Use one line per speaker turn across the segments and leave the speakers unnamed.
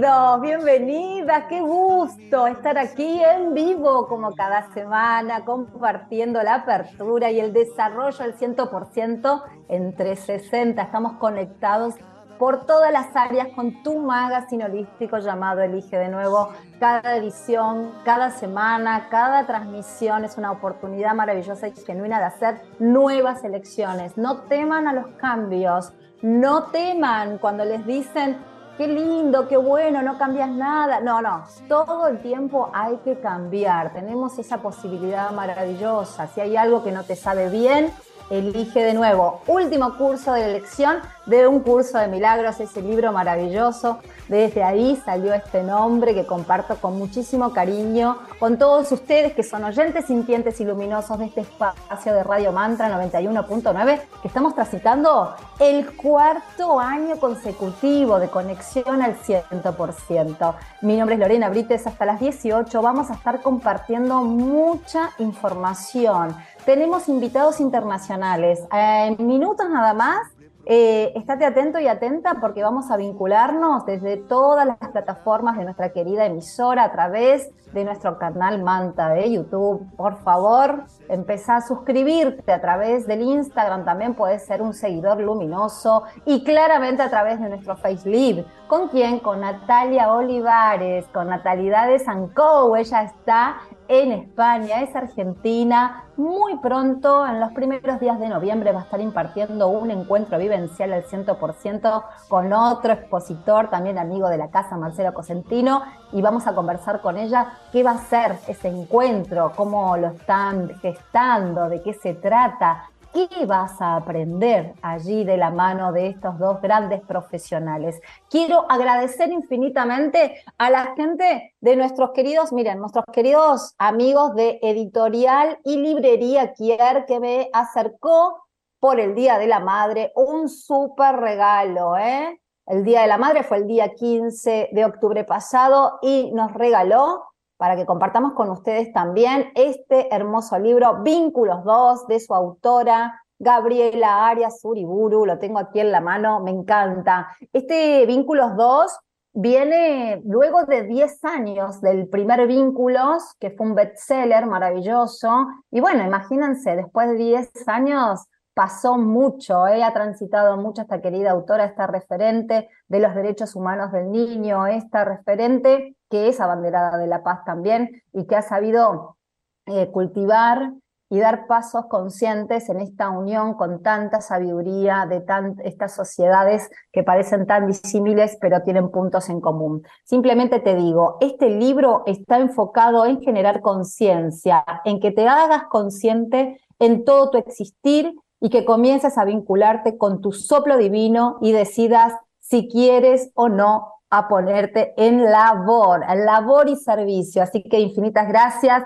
Bienvenidos, bienvenidas, qué gusto estar aquí en vivo como cada semana, compartiendo la apertura y el desarrollo al 100% en 360. Estamos conectados por todas las áreas con tu magazine holístico llamado Elige de nuevo. Cada edición, cada semana, cada transmisión es una oportunidad maravillosa y genuina de hacer nuevas elecciones. No teman a los cambios, no teman cuando les dicen qué lindo, qué bueno, no cambias nada. No, no, todo el tiempo hay que cambiar. Tenemos esa posibilidad maravillosa. Si hay algo que no te sabe bien, elige de nuevo. Último curso de elección de un curso de milagros, ese libro maravilloso. Desde ahí salió este nombre que comparto con muchísimo cariño con todos ustedes que son oyentes sintientes y luminosos de este espacio de Radio Mantra 91.9 que estamos transitando el cuarto año consecutivo de conexión al 100%. Mi nombre es Lorena Brites, hasta las 18 vamos a estar compartiendo mucha información tenemos invitados internacionales. En minutos nada más, eh, estate atento y atenta porque vamos a vincularnos desde todas las plataformas de nuestra querida emisora a través de nuestro canal Manta de YouTube. Por favor, empezá a suscribirte a través del Instagram, también puedes ser un seguidor luminoso y claramente a través de nuestro Facebook. ¿Con quién? Con Natalia Olivares, con Natalidades Anco. Ella está en España, es argentina. Muy pronto, en los primeros días de noviembre, va a estar impartiendo un encuentro vivencial al 100% con otro expositor, también amigo de la casa, Marcelo Cosentino, y vamos a conversar con ella qué va a ser ese encuentro, cómo lo están gestando, de qué se trata, ¿Qué vas a aprender allí de la mano de estos dos grandes profesionales? Quiero agradecer infinitamente a la gente de nuestros queridos, miren, nuestros queridos amigos de Editorial y Librería Kier que me acercó por el Día de la Madre un súper regalo, ¿eh? El Día de la Madre fue el día 15 de octubre pasado y nos regaló para que compartamos con ustedes también este hermoso libro, Vínculos 2, de su autora, Gabriela Arias Uriburu, lo tengo aquí en la mano, me encanta. Este Vínculos 2 viene luego de 10 años del primer Vínculos, que fue un bestseller maravilloso. Y bueno, imagínense, después de 10 años pasó mucho, ha transitado mucho esta querida autora, esta referente de los derechos humanos del niño, esta referente que es abanderada de la paz también y que ha sabido eh, cultivar y dar pasos conscientes en esta unión con tanta sabiduría de estas sociedades que parecen tan disímiles pero tienen puntos en común. Simplemente te digo, este libro está enfocado en generar conciencia, en que te hagas consciente en todo tu existir y que comiences a vincularte con tu soplo divino y decidas si quieres o no a ponerte en labor, en labor y servicio. Así que infinitas gracias.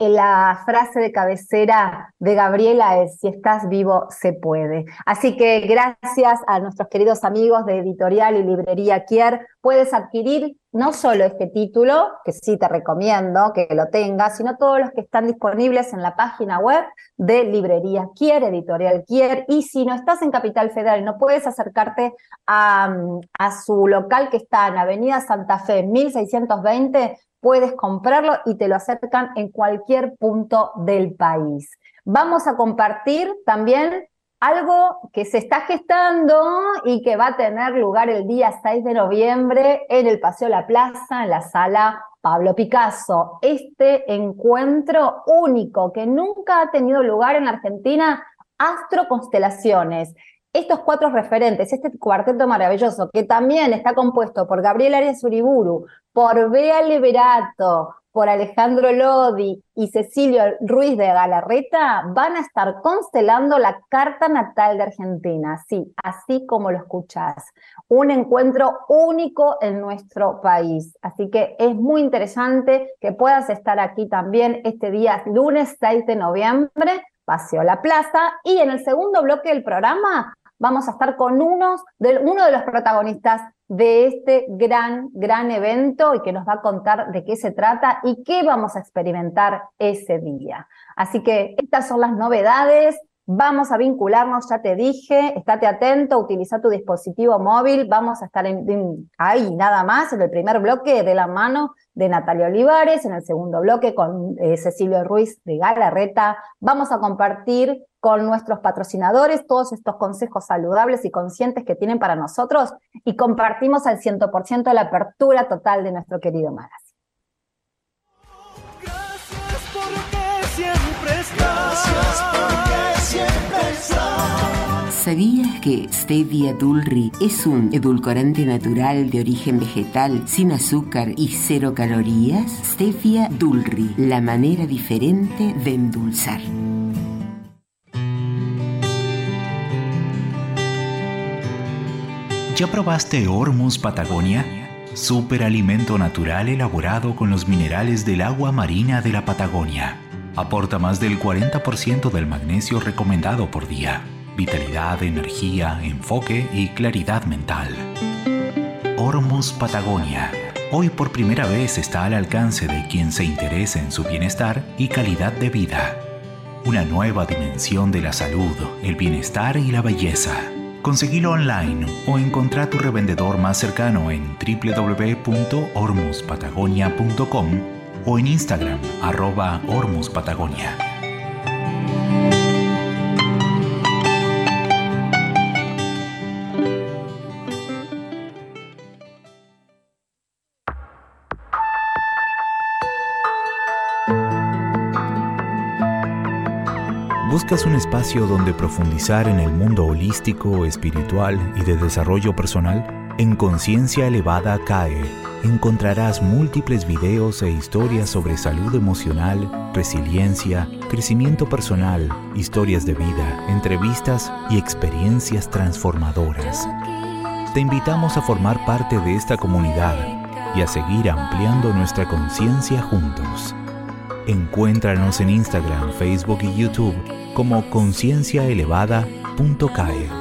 La frase de cabecera de Gabriela es, si estás vivo, se puede. Así que gracias a nuestros queridos amigos de Editorial y Librería Kier, puedes adquirir no solo este título, que sí te recomiendo que lo tengas, sino todos los que están disponibles en la página web de Librería Kier, Editorial Kier, y si no estás en Capital Federal y no puedes acercarte a, a su local que está en Avenida Santa Fe 1620, puedes comprarlo y te lo acercan en cualquier punto del país. Vamos a compartir también algo que se está gestando y que va a tener lugar el día 6 de noviembre en el Paseo La Plaza, en la sala Pablo Picasso. Este encuentro único que nunca ha tenido lugar en Argentina, Astro Constelaciones. Estos cuatro referentes, este cuarteto maravilloso, que también está compuesto por Gabriel Arias Uriburu, por Bea Liberato, por Alejandro Lodi y Cecilio Ruiz de Galarreta van a estar constelando la carta natal de Argentina, sí, así como lo escuchás. Un encuentro único en nuestro país. Así que es muy interesante que puedas estar aquí también este día, lunes 6 de noviembre, Paseo La Plaza. Y en el segundo bloque del programa vamos a estar con uno de los protagonistas de este gran, gran evento y que nos va a contar de qué se trata y qué vamos a experimentar ese día. Así que estas son las novedades Vamos a vincularnos, ya te dije, estate atento, utiliza tu dispositivo móvil, vamos a estar ahí nada más, en el primer bloque de la mano de Natalia Olivares, en el segundo bloque con eh, Cecilio Ruiz de Galarreta. Vamos a compartir con nuestros patrocinadores todos estos consejos saludables y conscientes que tienen para nosotros y compartimos al 100% la apertura total de nuestro querido magazine.
¿Sabías que Stevia Dulri es un edulcorante natural de origen vegetal, sin azúcar y cero calorías? Stevia Dulri, la manera diferente de endulzar.
¿Ya probaste Hormuz Patagonia? Superalimento natural elaborado con los minerales del agua marina de la Patagonia. Aporta más del 40% del magnesio recomendado por día vitalidad, energía, enfoque y claridad mental. Hormuz Patagonia. Hoy por primera vez está al alcance de quien se interese en su bienestar y calidad de vida. Una nueva dimensión de la salud, el bienestar y la belleza. Conseguilo online o encontrá tu revendedor más cercano en www.hormuspatagonia.com o en Instagram arroba. ¿Buscas un espacio donde profundizar en el mundo holístico, espiritual y de desarrollo personal? En Conciencia Elevada CAE encontrarás múltiples videos e historias sobre salud emocional, resiliencia, crecimiento personal, historias de vida, entrevistas y experiencias transformadoras. Te invitamos a formar parte de esta comunidad y a seguir ampliando nuestra conciencia juntos. Encuéntranos en Instagram, Facebook y YouTube como concienciaelevada.cae.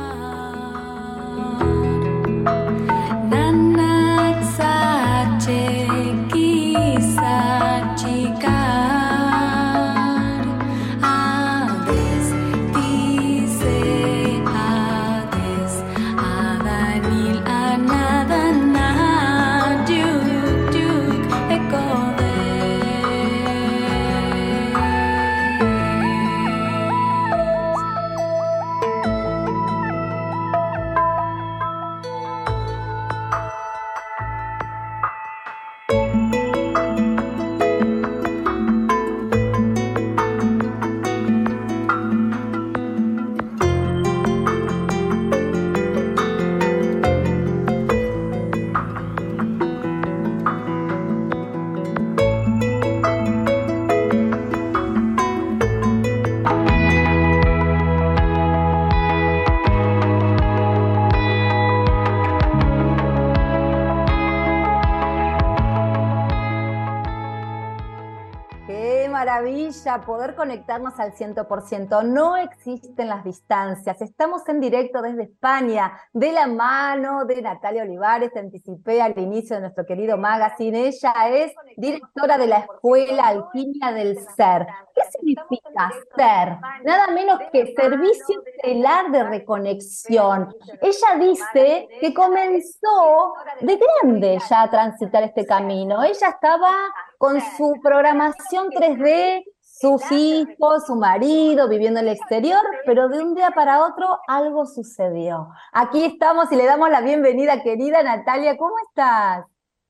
poder conectarnos al 100%. No existen las distancias. Estamos en directo desde España, de la mano de Natalia Olivares. Te anticipé al inicio de nuestro querido magazine. Ella es directora de la Escuela Alquimia del Ser. ¿Qué significa ser? Nada menos que servicio estelar de reconexión. Ella dice que comenzó de grande ya a transitar este camino. Ella estaba con su programación 3D sus hijos, su marido, viviendo en el exterior, pero de un día para otro algo sucedió. Aquí estamos y le damos la bienvenida, querida Natalia, ¿cómo estás?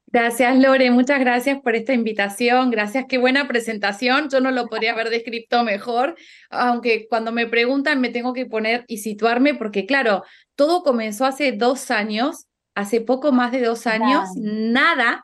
Gracias, Lore, muchas gracias por esta invitación, gracias, qué buena presentación, yo no lo podría haber descrito mejor, aunque cuando me preguntan me tengo que poner y situarme, porque claro, todo comenzó hace dos años, hace poco más de dos años, nada,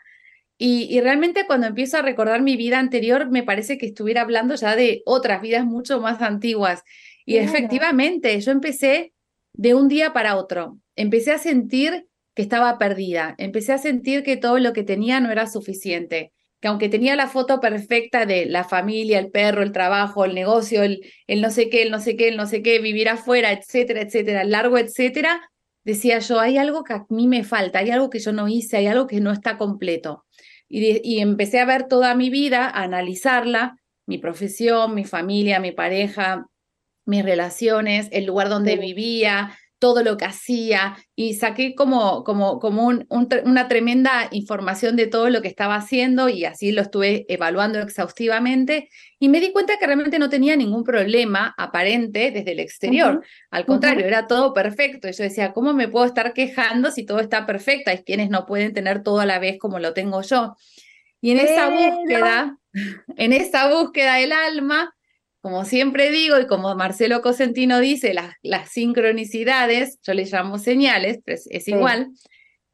y, realmente cuando empiezo a recordar mi vida anterior, me parece que estuviera hablando ya de otras vidas mucho más antiguas. Y efectivamente, yo empecé de un día para otro. Empecé a sentir que estaba perdida. Empecé a sentir que todo lo que tenía no era suficiente. Que aunque tenía la foto perfecta de la familia, el perro, el trabajo, el negocio, el, el no sé qué, el no sé qué, el no sé qué, vivir afuera, etcétera, etcétera, largo, etcétera, decía yo, hay algo que a mí me falta, hay algo que yo no hice, hay algo que no está completo. Y, empecé a ver toda mi vida, a analizarla, mi profesión, mi familia, mi pareja, mis relaciones, el lugar donde vivía, todo lo que hacía y saqué como, como, como una tremenda información de todo lo que estaba haciendo y así lo estuve evaluando exhaustivamente y me di cuenta que realmente no tenía ningún problema aparente desde el exterior. Al contrario, era todo perfecto. Y yo decía, ¿cómo me puedo estar quejando si todo está perfecto? Hay quienes no pueden tener todo a la vez como lo tengo yo. Y en esa búsqueda, en esa búsqueda del alma, como siempre digo y como Marcelo Cosentino dice, las, las sincronicidades, yo le llamo señales, pero es, igual,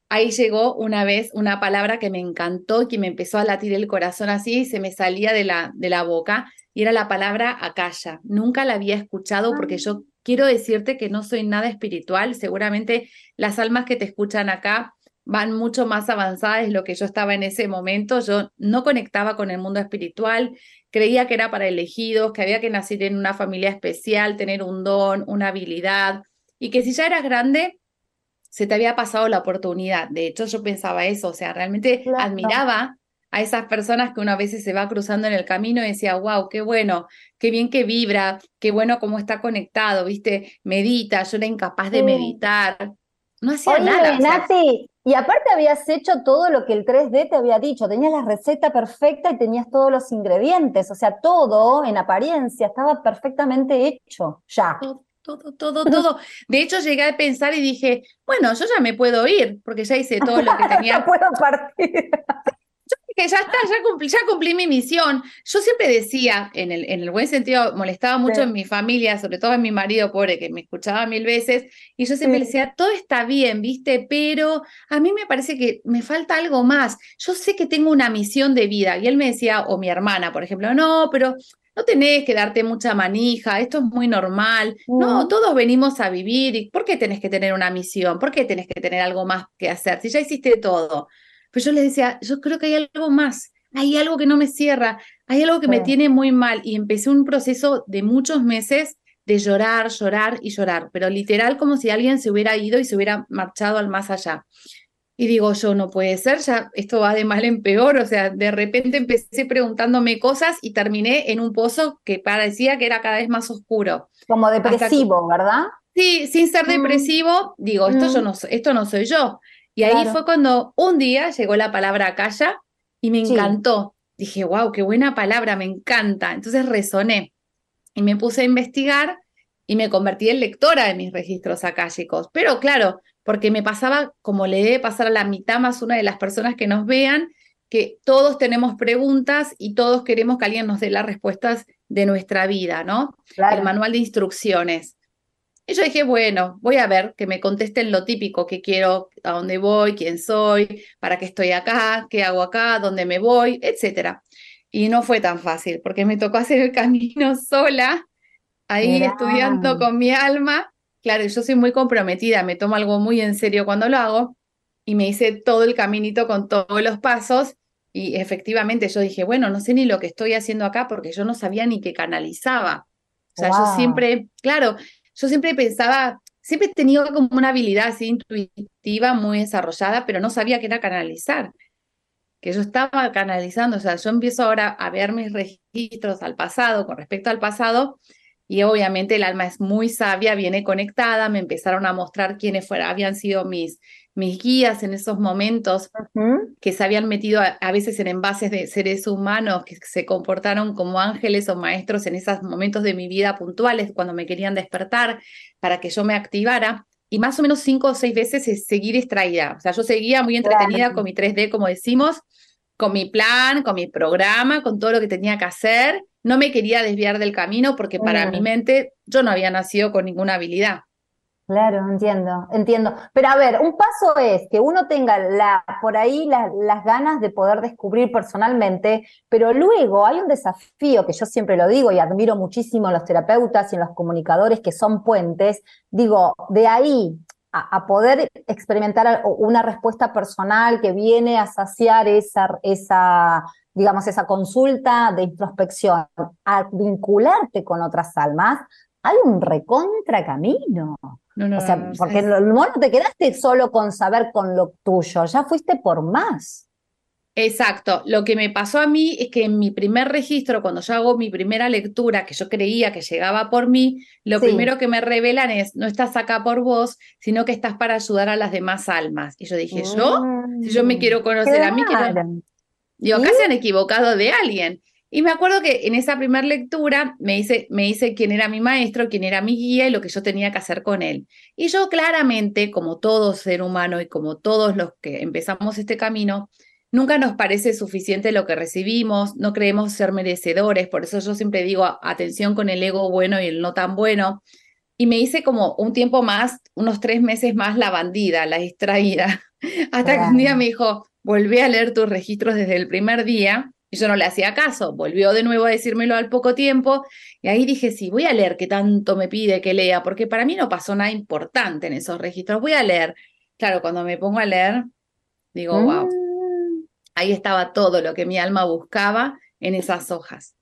ahí llegó una vez una palabra que me encantó y que me empezó a latir el corazón así y se me salía de la, de la boca y era la palabra acaya. Nunca la había escuchado porque yo ah. quiero decirte que no soy nada espiritual, seguramente las almas que te escuchan acá van mucho más avanzadas de lo que yo estaba en ese momento. Yo no conectaba con el mundo espiritual, creía que era para elegidos, que había que nacer en una familia especial, tener un don, una habilidad, y que si ya eras grande, se te había pasado la oportunidad. De hecho, yo pensaba eso, o sea, realmente admiraba a esas personas que una vez se va cruzando en el camino y decía, wow, qué bueno, qué bien que vibra, qué bueno cómo está conectado, viste, medita, yo era incapaz de meditar, no hacía nada.
Y aparte habías hecho todo lo que el 3D te había dicho, tenías la receta perfecta y tenías todos los ingredientes, o sea, todo en apariencia estaba perfectamente hecho, ya.
Todo, todo, todo, De hecho, llegué a pensar y dije, bueno, yo ya me puedo ir, porque ya hice todo lo que tenía.
ya puedo partir
que ya está, ya cumplí, ya cumplí mi misión. Yo siempre decía, en el, en el buen sentido, molestaba mucho en mi familia, sobre todo en mi marido pobre, que me escuchaba mil veces, y yo siempre decía, todo está bien, ¿viste? Pero a mí me parece que me falta algo más. Yo sé que tengo una misión de vida. Y él me decía, o mi hermana, por ejemplo, no, pero no tenés que darte mucha manija, esto es muy normal. No, todos venimos a vivir. ¿Por qué tenés que tener una misión? ¿Por qué tenés que tener algo más que hacer? Si ya hiciste todo. Pero yo le decía, yo creo que hay algo más, hay algo que no me cierra, hay algo que me tiene muy mal. Y empecé un proceso de muchos meses de llorar, llorar y llorar, pero literal como si alguien se hubiera ido y se hubiera marchado al más allá. Y digo, yo no puede ser, ya esto va de mal en peor, o sea, de repente empecé preguntándome cosas y terminé en un pozo que parecía que era cada vez más oscuro.
Como depresivo, ¿verdad?
Sí, sin ser mm. depresivo, digo, esto yo mm. no esto no soy yo. Y ahí fue cuando un día llegó la palabra calla y me encantó. Dije, wow, qué buena palabra, me encanta. Entonces resoné y me puse a investigar y me convertí en lectora de mis registros akáshicos. Pero claro, porque me pasaba como le debe pasar a la mitad más una de las personas que nos vean, que todos tenemos preguntas y todos queremos que alguien nos dé las respuestas de nuestra vida, ¿no? El manual de instrucciones. Y yo dije, bueno, voy a ver que me contesten lo típico que quiero, a dónde voy, quién soy, para qué estoy acá, qué hago acá, dónde me voy, etcétera. Y no fue tan fácil, porque me tocó hacer el camino sola, ahí estudiando con mi alma. Claro, yo soy muy comprometida, me tomo algo muy en serio cuando lo hago, y me hice todo el caminito con todos los pasos, y efectivamente yo dije, bueno, no sé ni lo que estoy haciendo acá, porque yo no sabía ni qué canalizaba. O sea, yo siempre, claro, yo siempre pensaba, siempre he tenido como una habilidad intuitiva muy desarrollada, pero no sabía qué era canalizar, que yo estaba canalizando, o sea, yo empiezo ahora a ver mis registros al pasado, con respecto al pasado, y obviamente el alma es muy sabia, viene conectada, me empezaron a mostrar quiénes fueran, habían sido mis, mis guías en esos momentos que se habían metido a, veces en envases de seres humanos que se comportaron como ángeles o maestros en esos momentos de mi vida puntuales cuando me querían despertar para que yo me activara. Y más o menos cinco o seis veces es seguir extraída. O sea, yo seguía muy entretenida con mi 3D, como decimos, con mi plan, con mi programa, con todo lo que tenía que hacer. No me quería desviar del camino porque para mi mente yo no había nacido con ninguna habilidad.
Claro, entiendo, entiendo. Pero a ver, un paso es que uno tenga por ahí las ganas de poder descubrir personalmente, pero luego hay un desafío que yo siempre lo digo y admiro muchísimo a los terapeutas y a los comunicadores que son puentes. Digo, de ahí a, poder experimentar una respuesta personal que viene a saciar esa, esa, digamos, esa consulta de introspección, a vincularte con otras almas, hay un recontra camino. No, no, o sea, porque no, no te quedaste solo con saber con lo tuyo, ya fuiste por más.
Exacto. Lo que me pasó a mí es que en mi primer registro, cuando yo hago mi primera lectura, que yo creía que llegaba por mí, lo primero que me revelan es, no estás acá por vos, sino que estás para ayudar a las demás almas. Y yo dije, ¿yo? Si yo me quiero conocer a mí, quiero... Digo, acá se han equivocado de alguien. Y me acuerdo que en esa primera lectura me hice, me hice quién era mi maestro, quién era mi guía y lo que yo tenía que hacer con él. Y yo claramente, como todo ser humano y como todos los que empezamos este camino, Nunca nos parece suficiente lo que recibimos, no creemos ser merecedores, por eso yo siempre digo atención con el ego bueno y el no tan bueno. Y me hice como un tiempo más, unos tres meses más la bandida, la distraída, hasta que un día me dijo, volví a leer tus registros desde el primer día, y yo no le hacía caso, volvió de nuevo a decírmelo al poco tiempo, y ahí dije, sí, voy a leer qué tanto me pide que lea, porque para mí no pasó nada importante en esos registros, voy a leer. Claro, cuando me pongo a leer, digo, wow, Ahí estaba todo lo que mi alma buscaba en esas hojas.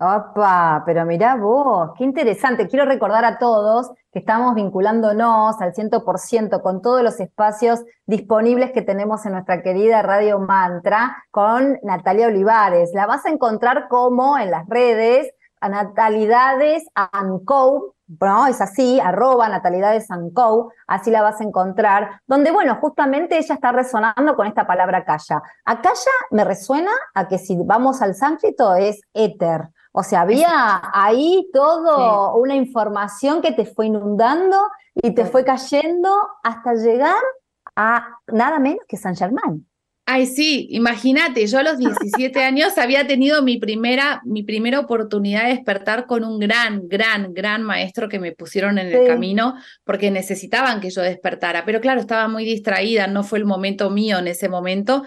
Opa, pero mirá vos, qué interesante. Quiero recordar a todos que estamos vinculándonos al 100% con todos los espacios disponibles que tenemos en nuestra querida Radio Mantra con Natalia Olivares. La vas a encontrar como en las redes, a Natalidades Co, ¿no? Es así, arroba Natalidades Co, así la vas a encontrar, donde, bueno, justamente ella está resonando con esta palabra calla. A calla me resuena a que si vamos al sánscrito es éter. O sea, había ahí todo una información que te fue inundando y te fue cayendo hasta llegar a nada menos que San Germán.
Ay, sí, imagínate, yo a los 17 años había tenido mi primera, mi primera oportunidad de despertar con un gran, gran, gran maestro que me pusieron en el camino porque necesitaban que yo despertara. Pero claro, estaba muy distraída, no fue el momento mío en ese momento.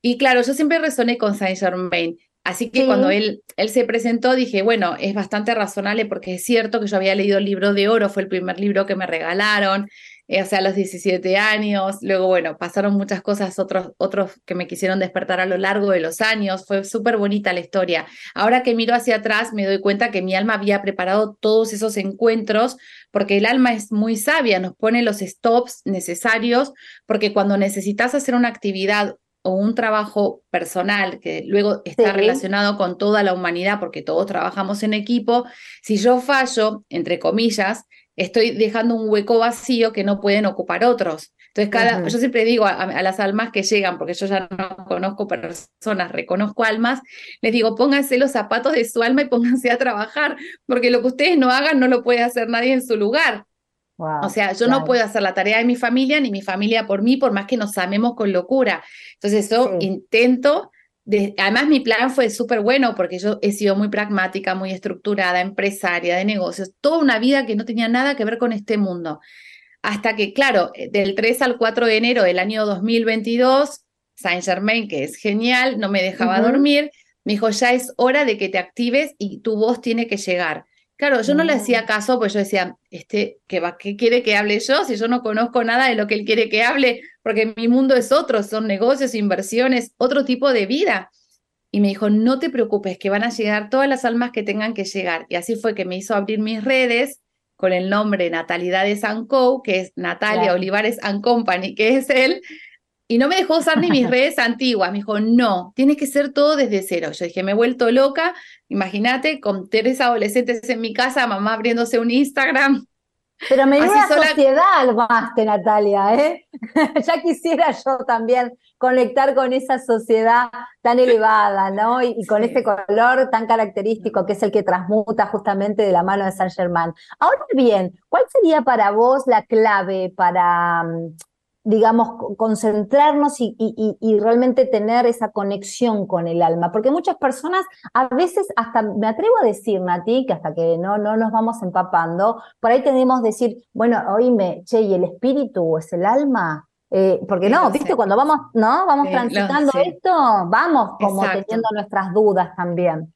Y claro, yo siempre resoné con Saint Germain. Así que cuando él, él se presentó, dije, bueno, es bastante razonable porque es cierto que yo había leído el libro de oro, fue el primer libro que me regalaron. Eh, o sea, a los 17 años, luego, bueno, pasaron muchas cosas, otros, otros que me quisieron despertar a lo largo de los años, fue súper bonita la historia. Ahora que miro hacia atrás, me doy cuenta que mi alma había preparado todos esos encuentros, porque el alma es muy sabia, nos pone los stops necesarios, porque cuando necesitas hacer una actividad o un trabajo personal que luego está relacionado con toda la humanidad, porque todos trabajamos en equipo, si yo fallo, entre comillas, estoy dejando un hueco vacío que no pueden ocupar otros. Entonces, cada, yo siempre digo a, las almas que llegan, porque yo ya no conozco personas, reconozco almas, les digo, pónganse los zapatos de su alma y pónganse a trabajar, porque lo que ustedes no hagan no lo puede hacer nadie en su lugar. O sea, yo no puedo hacer la tarea de mi familia, ni mi familia por mí, por más que nos amemos con locura. Entonces, yo intento además, mi plan fue súper bueno porque yo he sido muy pragmática, muy estructurada, empresaria, de negocios, toda una vida que no tenía nada que ver con este mundo. Hasta que, claro, del 3 al 4 de enero del año 2022, Saint Germain, que es genial, no me dejaba dormir, me dijo, ya es hora de que te actives y tu voz tiene que llegar. Claro, yo no le hacía caso, pues yo decía, este, ¿qué, va, ¿qué quiere que hable yo? Si yo no conozco nada de lo que él quiere que hable, porque mi mundo es otro, son negocios, inversiones, otro tipo de vida. Y me dijo, no te preocupes, que van a llegar todas las almas que tengan que llegar. Y así fue que me hizo abrir mis redes con el nombre Natalidades Co, que es Natalia Olivares and Company, que es él, y no me dejó usar ni mis redes antiguas. Me dijo, no, tiene que ser todo desde cero. Yo dije, me he vuelto loca. Imagínate, con tres adolescentes en mi casa, mamá abriéndose un Instagram.
Pero me dio la sociedad al máster, Natalia, ¿eh? ya quisiera yo también conectar con esa sociedad tan elevada, ¿no? Y, con ese color tan característico que es el que transmuta justamente de la mano de Saint Germain. Ahora bien, ¿cuál sería para vos la clave para mm, digamos, concentrarnos y, realmente tener esa conexión con el alma. Porque muchas personas, a veces, hasta me atrevo a decir, Nati, que hasta que no, no nos vamos empapando, por ahí tenemos que decir, bueno, oíme, che, ¿y el espíritu es el alma? Eh, porque no, viste, cuando vamos, ¿no? Vamos transitando esto, vamos como teniendo nuestras dudas también.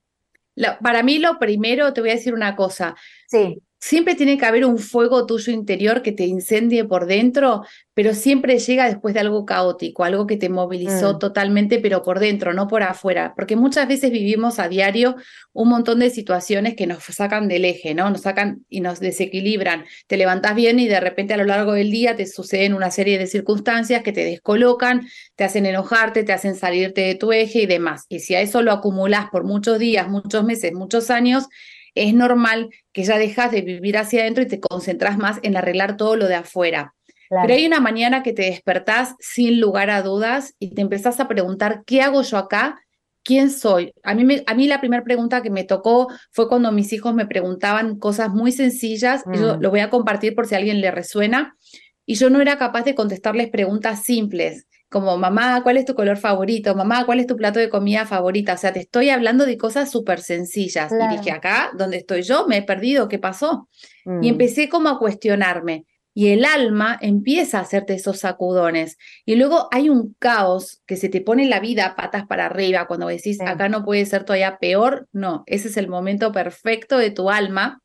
para mí lo primero, te voy a decir una cosa.
Sí
siempre tiene que haber un fuego tuyo interior que te incendie por dentro, pero siempre llega después de algo caótico, algo que te movilizó
Mm.
totalmente, pero por dentro, no por afuera, porque muchas veces vivimos a diario un montón de situaciones que nos sacan del eje, ¿no? Nos sacan y nos desequilibran. Te levantás bien y de repente a lo largo del día te suceden una serie de circunstancias que te descolocan, te hacen enojarte, te hacen salirte de tu eje y demás. Y si a eso lo acumulás por muchos días, muchos meses, muchos años, es normal que ya dejas de vivir hacia adentro y te concentras más en arreglar todo lo de afuera.
Claro.
Pero hay una mañana que te despertás sin lugar a dudas y te empezás a preguntar, ¿qué hago yo acá? ¿Quién soy? A mí, me- a mí la primera pregunta que me tocó fue cuando mis hijos me preguntaban cosas muy sencillas, y yo
Mm.
lo voy a compartir por si a alguien le resuena, y yo no era capaz de contestarles preguntas simples, como mamá, ¿cuál es tu color favorito? Mamá, ¿cuál es tu plato de comida favorita? O sea, te estoy hablando de cosas súper sencillas. Y dije, acá, donde estoy yo, me he perdido, ¿qué pasó? Y
Mm.
empecé como a cuestionarme. Y el alma empieza a hacerte esos sacudones. Y luego hay un caos que se te pone la vida patas para arriba cuando decís,
Sí.
acá no puede ser todavía peor. No, ese es el momento perfecto de tu alma,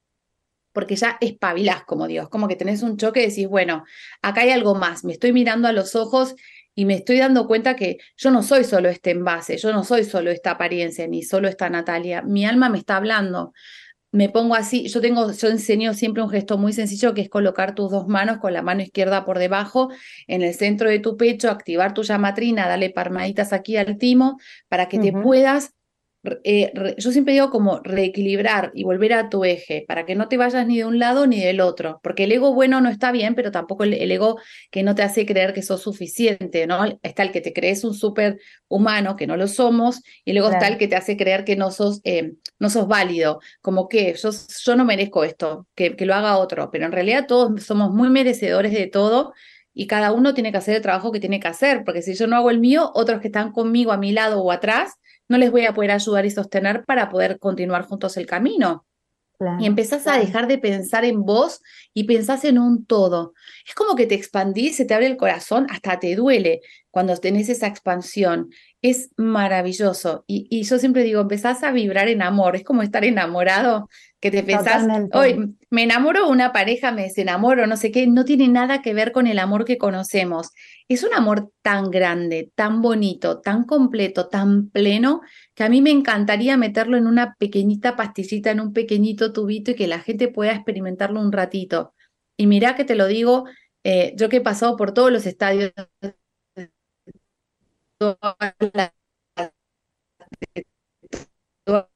porque ya espabilás como Dios, como que tenés un choque y decís, bueno, acá hay algo más. Me estoy mirando a los ojos y me estoy dando cuenta que yo no soy solo este envase, yo no soy solo esta apariencia, ni solo esta Natalia. Mi alma me está hablando me pongo así, yo tengo, yo enseño siempre un gesto muy sencillo que es colocar tus dos manos con la mano izquierda por debajo en el centro de tu pecho, activar tu llamatrina, darle palmaditas aquí al timo para que te puedas, eh, re- yo siempre digo como reequilibrar y volver a tu eje para que no te vayas ni de un lado ni del otro, porque el ego bueno no está bien, pero tampoco el, el ego que no te hace creer que sos suficiente, ¿no? Está el que te crees un súper humano, que no lo somos, y luego está
Claro.
el que te hace creer que no sos, eh, no sos válido, como que yo, yo no merezco esto, que, que lo haga otro, pero en realidad todos somos muy merecedores de todo y cada uno tiene que hacer el trabajo que tiene que hacer, porque si yo no hago el mío, otros que están conmigo a mi lado o atrás, no les voy a poder ayudar y sostener para poder continuar juntos el camino.
Claro,
Y empezás a dejar de pensar en vos y pensás en un todo. Es como que te expandís, se te abre el corazón, hasta te duele cuando tenés esa expansión. Es maravilloso. Y, y yo siempre digo, empezás a vibrar en amor. Es como estar enamorado, que te pensás, hoy me enamoro una pareja, me desenamoro, no sé qué. No tiene nada que ver con el amor que conocemos. Es un amor tan grande, tan bonito, tan completo, tan pleno, que a mí me encantaría meterlo en una pequeñita pastillita, en un pequeñito tubito y que la gente pueda experimentarlo un ratito. Y mirá que te lo digo, eh, yo que he pasado por todos los estadios, todas las, todas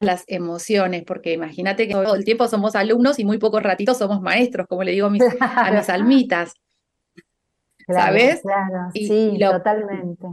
las emociones, porque imagínate que todo el tiempo somos alumnos y muy pocos ratitos somos maestros, como le digo a mis, a mis almitas.
Claro,
¿sabes?
Claro,
Y-
sí,
y lo-
totalmente.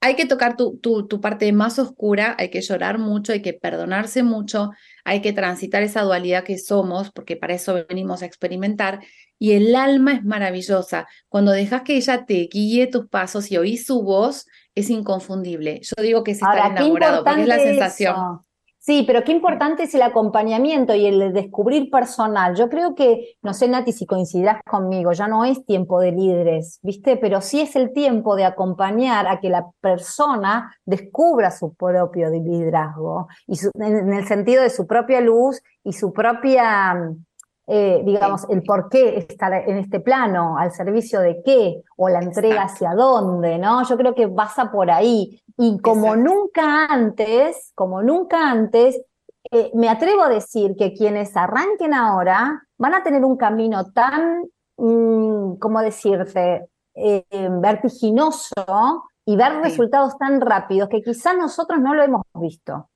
hay que tocar tu, tu, tu parte más oscura, hay que llorar mucho, hay que perdonarse mucho, hay que transitar esa dualidad que somos, porque para eso venimos a experimentar. Y el alma es maravillosa. Cuando dejas que ella te guíe tus pasos y oís su voz, es inconfundible. Yo digo que es estar
Ahora,
enamorado, porque es la sensación.
eso. Sí, pero qué importante es el acompañamiento y el descubrir personal. Yo creo que, no sé, Nati, si coincidirás conmigo, ya no es tiempo de líderes, ¿viste? Pero sí es el tiempo de acompañar a que la persona descubra su propio liderazgo, y su- en, en el sentido de su propia luz y su propia, eh, digamos, el por qué estar en este plano, al servicio de qué, o la entrega
Exacto.
hacia dónde, ¿no? Yo creo que pasa por ahí. Y como
Exacto.
nunca antes, como nunca antes, eh, me atrevo a decir que quienes arranquen ahora van a tener un camino tan, mm, ¿cómo decirte?, eh, eh, vertiginoso y ver
Sí.
resultados tan rápidos que quizás nosotros no lo hemos visto.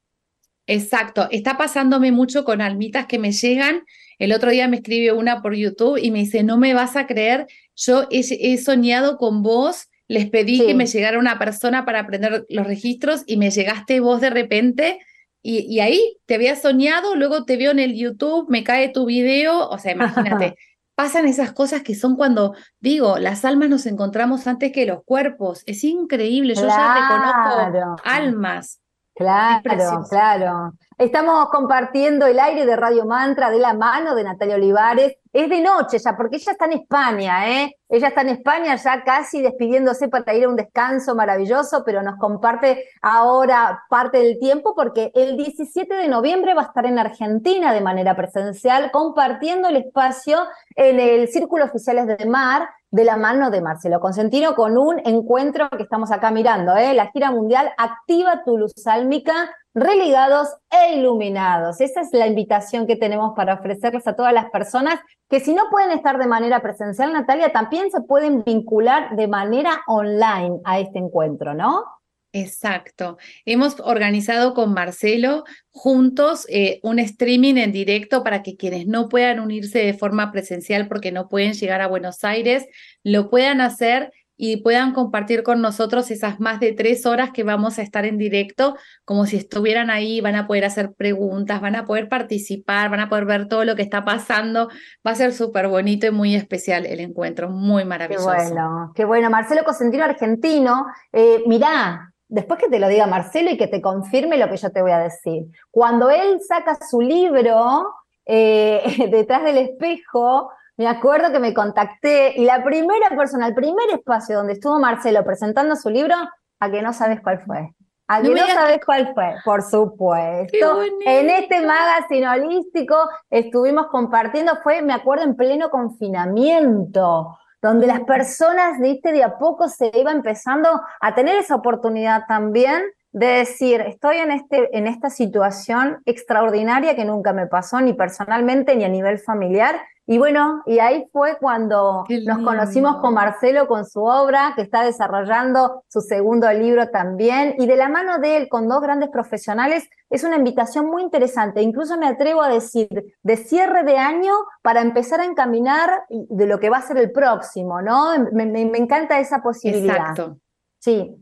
Exacto, está pasándome mucho con almitas que me llegan. El otro día me escribe una por YouTube y me dice, no me vas a creer, yo he, he soñado con vos, les pedí
Sí.
que me llegara una persona para aprender los registros y me llegaste vos de repente y, y ahí te había soñado, luego te veo en el YouTube, me cae tu video, o sea, imagínate. Pasan esas cosas que son cuando, digo, las almas nos encontramos antes que los cuerpos. Es increíble, yo ya reconozco
Claro.
almas.
Claro, claro. Estamos compartiendo el aire de Radio Mantra de la mano de Natalia Olivares. Es de noche ya, porque ella está en España, ¿eh? Ella está en España ya casi despidiéndose para ir a un descanso maravilloso, pero nos comparte ahora parte del tiempo porque el 17 de noviembre va a estar en Argentina de manera presencial compartiendo el espacio en el Círculo Oficiales de Mar de la mano de Marcelo Consentino con un encuentro que estamos acá mirando, ¿eh? la gira mundial Activa tu luz sálmica, religados e iluminados. Esa es la invitación que tenemos para ofrecerles a todas las personas que si no pueden estar de manera presencial, Natalia, también se pueden vincular de manera online a este encuentro, ¿no?
Exacto. Hemos organizado con Marcelo juntos eh, un streaming en directo para que quienes no puedan unirse de forma presencial porque no pueden llegar a Buenos Aires, lo puedan hacer y puedan compartir con nosotros esas más de tres horas que vamos a estar en directo, como si estuvieran ahí, van a poder hacer preguntas, van a poder participar, van a poder ver todo lo que está pasando. Va a ser súper bonito y muy especial el encuentro, muy maravilloso.
Qué bueno, qué bueno. Marcelo Cosentino, argentino, eh, mirá, después que te lo diga Marcelo y que te confirme lo que yo te voy a decir. Cuando él saca su libro, eh, detrás del espejo, me acuerdo que me contacté y la primera persona, el primer espacio donde estuvo Marcelo presentando su libro, a que no sabes cuál fue. A que no, sabes cuál fue, por supuesto. En este magazine holístico estuvimos compartiendo, fue, me acuerdo, en pleno confinamiento donde las personas, viste, de a poco se iba empezando a tener esa oportunidad también de decir, estoy en, este, en esta situación extraordinaria que nunca me pasó ni personalmente ni a nivel familiar y bueno, y ahí fue cuando nos conocimos con Marcelo, con su obra, que está desarrollando su segundo libro también, y de la mano de él, con dos grandes profesionales, es una invitación muy interesante. Incluso me atrevo a decir, de cierre de año para empezar a encaminar de lo que va a ser el próximo, ¿no? Me, encanta esa posibilidad. Exacto.
Sí.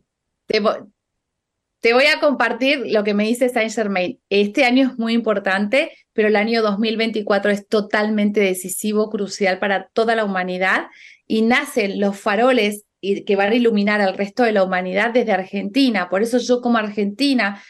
Te voy a compartir lo que me dice Saint Germain. Este año es muy importante, pero el año 2024 es totalmente decisivo, crucial para toda la humanidad y nacen los faroles que van a iluminar al resto de la humanidad desde Argentina. Por eso yo como argentina,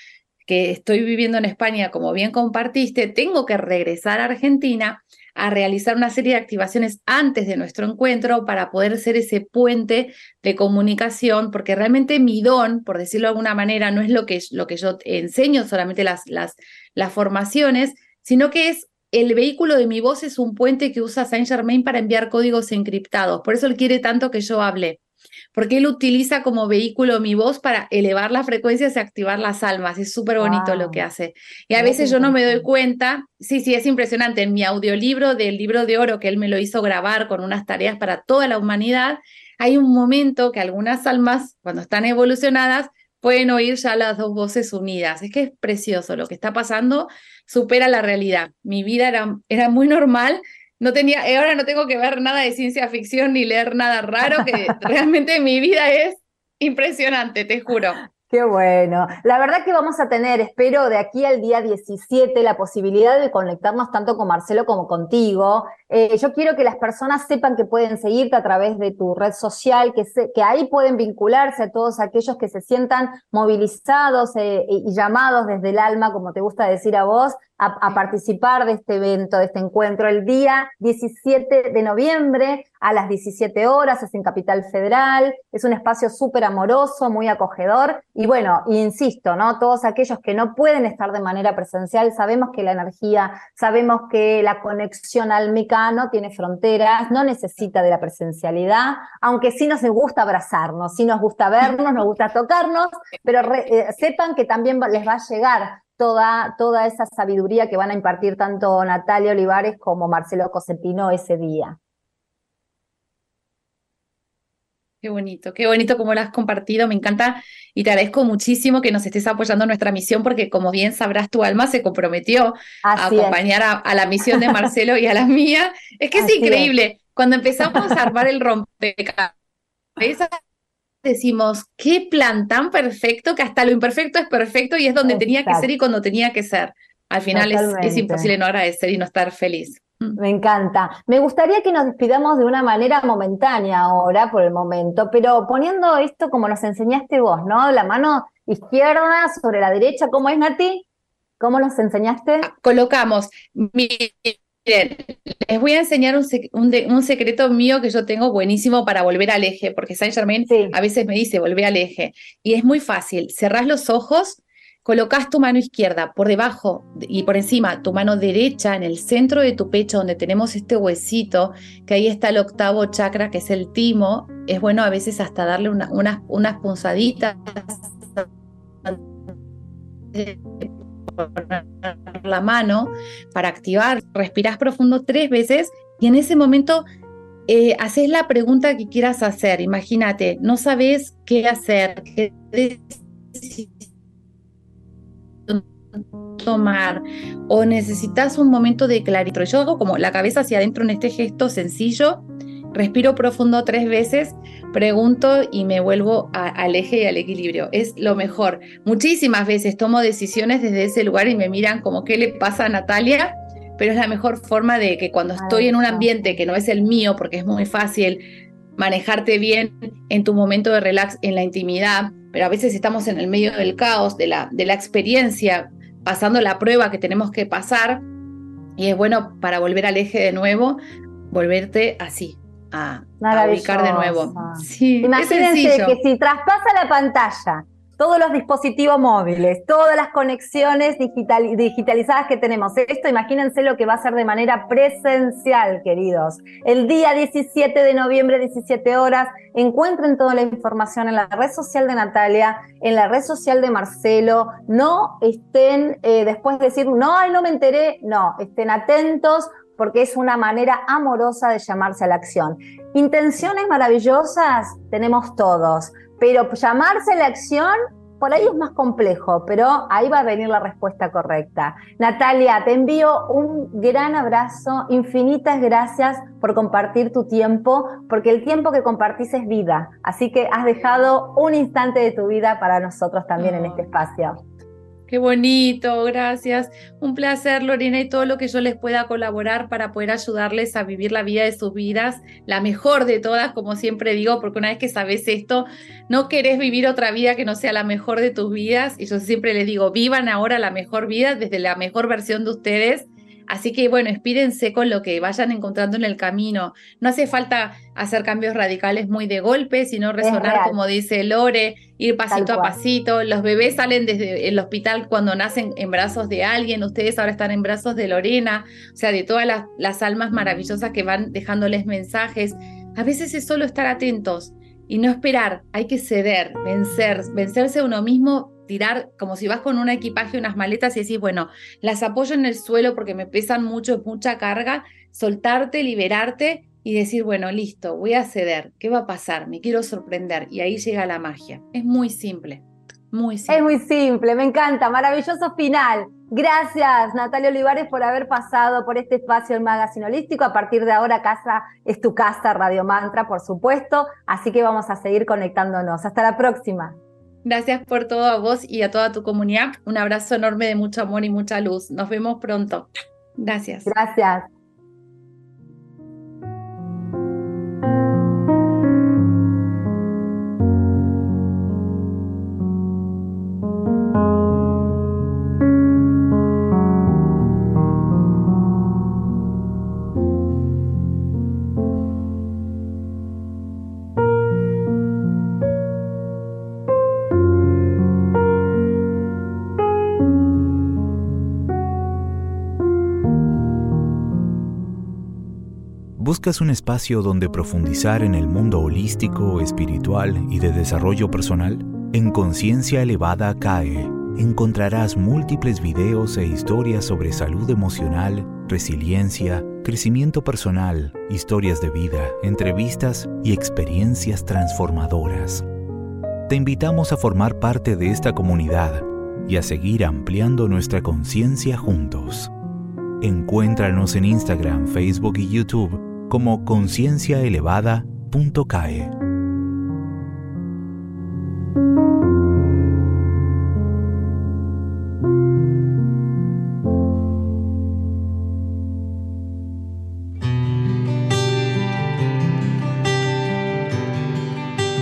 que estoy viviendo en España, como bien compartiste, tengo que regresar a Argentina a realizar una serie de activaciones antes de nuestro encuentro para poder ser ese puente de comunicación, porque realmente mi don, por decirlo de alguna manera, no es lo que, lo que yo enseño, solamente las, las, las formaciones, sino que es el vehículo de mi voz es un puente que usa Saint Germain para enviar códigos encriptados. Por eso él quiere tanto que yo hable porque él utiliza como vehículo mi voz para elevar las frecuencias y activar las almas. Es súper bonito lo que hace. Y a veces yo no me doy cuenta, sí, sí, es impresionante. En mi audiolibro del libro de oro que él me lo hizo grabar con unas tareas para toda la humanidad, hay un momento que algunas almas, cuando están evolucionadas, pueden oír ya las dos voces unidas. Es que es precioso lo que está pasando, supera la realidad. Mi vida era, era muy normal no tenía, eh, ahora no tengo que ver nada de ciencia ficción ni leer nada raro, que realmente mi vida es impresionante, te juro.
Qué bueno. La verdad que vamos a tener, espero, de aquí al día 17 la posibilidad de conectarnos tanto con Marcelo como contigo. Eh, yo quiero que las personas sepan que pueden seguirte a través de tu red social, que, que ahí pueden vincularse a todos aquellos que se sientan movilizados eh, y llamados desde el alma, como te gusta decir a vos, a, participar de este evento, de este encuentro, el día 17 de noviembre a las 17 horas, es en Capital Federal, es un espacio súper amoroso, muy acogedor, y bueno, insisto, ¿no? Todos aquellos que no pueden estar de manera presencial, sabemos que la energía, sabemos que la conexión álmica no tiene fronteras, no necesita de la presencialidad, aunque sí nos gusta abrazarnos, sí nos gusta vernos, nos gusta tocarnos, pero eh, sepan que también les va a llegar toda, toda esa sabiduría que van a impartir tanto Natalia Olivares como Marcelo Cosentino ese día.
Qué bonito, qué bonito como lo has compartido, me encanta y te agradezco muchísimo que nos estés apoyando en nuestra misión porque como bien sabrás tu alma se comprometió a acompañar a, la misión de Marcelo y a la mía. Es que es increíble, cuando empezamos a armar el rompecabezas decimos, qué plan tan perfecto que hasta lo imperfecto es perfecto y es donde tenía que ser y cuando tenía que ser. Al final es, imposible no agradecer y no estar feliz.
Mm. Me encanta. Me gustaría que nos despidamos de una manera momentánea ahora, por el momento, pero poniendo esto como nos enseñaste vos, ¿no? La mano izquierda sobre la derecha, ¿cómo es, Nati? ¿Cómo nos enseñaste?
Colocamos mi les voy a enseñar un, secreto mío que yo tengo buenísimo para volver al eje, porque Saint Germain a veces me dice volver al eje. Y es muy fácil. Cerrás los ojos, colocas tu mano izquierda por debajo y por encima tu mano derecha en el centro de tu pecho, donde tenemos este huesito, que ahí está el octavo chakra, que es el timo. Es bueno a veces hasta darle unas, unas punzaditas la mano para activar, respirás profundo tres veces y en ese momento eh, haces la pregunta que quieras hacer. Imagínate, no sabes qué hacer, qué tomar o necesitas un momento de claridad. Yo hago como la cabeza hacia adentro en este gesto sencillo respiro profundo tres veces, pregunto y me vuelvo al eje y al equilibrio. Es lo mejor. Muchísimas veces tomo decisiones desde ese lugar y me miran como qué le pasa a Natalia, pero es la mejor forma de que cuando estoy en un ambiente que no es el mío, porque es muy fácil manejarte bien en tu momento de relax, en la intimidad, pero a veces estamos en el medio del caos, de la, de la experiencia, pasando la prueba que tenemos que pasar, y es bueno para volver al eje de nuevo, volverte así, a, ubicar de nuevo.
Imagínense que si traspasa la pantalla todos los dispositivos móviles, todas las conexiones digitalizadas que tenemos. Esto imagínense lo que va a ser de manera presencial, queridos. El día 17 de noviembre, 17 horas, encuentren toda la información en la red social de Natalia, en la red social de Marcelo. No estén eh, después de decir, no, ay, no me enteré. No, estén atentos porque es una manera amorosa de llamarse a la acción. Intenciones maravillosas tenemos todos, pero llamarse a la acción por ahí es más complejo, pero ahí va a venir la respuesta correcta. Natalia, te envío un gran abrazo, infinitas gracias por compartir tu tiempo, porque el tiempo que compartís es vida, así que has dejado un instante de tu vida para nosotros también en este espacio.
Qué bonito, gracias. Un placer, Lorena, y todo lo que yo les pueda colaborar para poder ayudarles a vivir la vida de sus vidas, la mejor de todas, como siempre digo, porque una vez que sabes esto, no querés vivir otra vida que no sea la mejor de tus vidas. Y yo siempre les digo, vivan ahora la mejor vida desde la mejor versión de ustedes Así que bueno, espírense con lo que vayan encontrando en el camino. No hace falta hacer cambios radicales muy de golpe, sino resonar, como dice Lore, ir pasito a pasito. Los bebés salen desde el hospital cuando nacen en brazos de alguien, ustedes ahora están en brazos de Lorena, o sea, de todas las, las almas maravillosas que van dejándoles mensajes. A veces es solo estar atentos y no esperar, hay que ceder, vencer, vencerse a uno mismo tirar como si vas con un equipaje, unas maletas y decís, bueno, las apoyo en el suelo porque me pesan mucho, mucha carga, soltarte, liberarte y decir, bueno, listo, voy a ceder, ¿qué va a pasar? Me quiero sorprender y ahí llega la magia. Es muy simple, muy simple.
Es muy simple, me encanta, maravilloso final. Gracias, Natalia Olivares, por haber pasado por este espacio del Magazine Holístico. A partir de ahora, casa es tu casa, Radio Mantra, por supuesto. Así que vamos a seguir conectándonos. Hasta la próxima.
Gracias por todo a vos y a toda tu comunidad. Un abrazo enorme de mucho amor y mucha luz. Nos vemos pronto. Gracias.
Gracias.
¿Buscas un espacio donde profundizar en el mundo holístico, espiritual y de desarrollo personal? En Conciencia Elevada CAE encontrarás múltiples videos e historias sobre salud emocional, resiliencia, crecimiento personal, historias de vida, entrevistas y experiencias transformadoras. Te invitamos a formar parte de esta comunidad y a seguir ampliando nuestra conciencia juntos. Encuéntranos en Instagram, Facebook y YouTube como concienciaelevada.cae.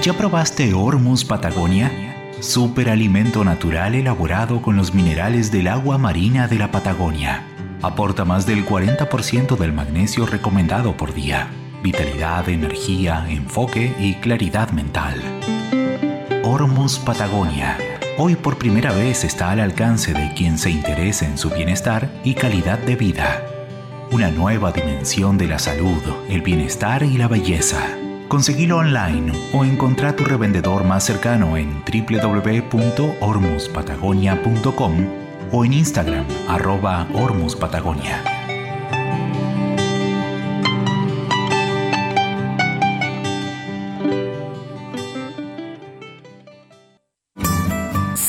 ¿Ya probaste Hormuz Patagonia? Superalimento natural elaborado con los minerales del agua marina de la Patagonia Aporta más del 40% del magnesio recomendado por día. Vitalidad, energía, enfoque y claridad mental. Hormuz Patagonia. Hoy por primera vez está al alcance de quien se interese en su bienestar y calidad de vida. Una nueva dimensión de la salud, el bienestar y la belleza. Conseguilo online o encontrá tu revendedor más cercano en www.hormuspatagonia.com o en Instagram arroba Patagonia.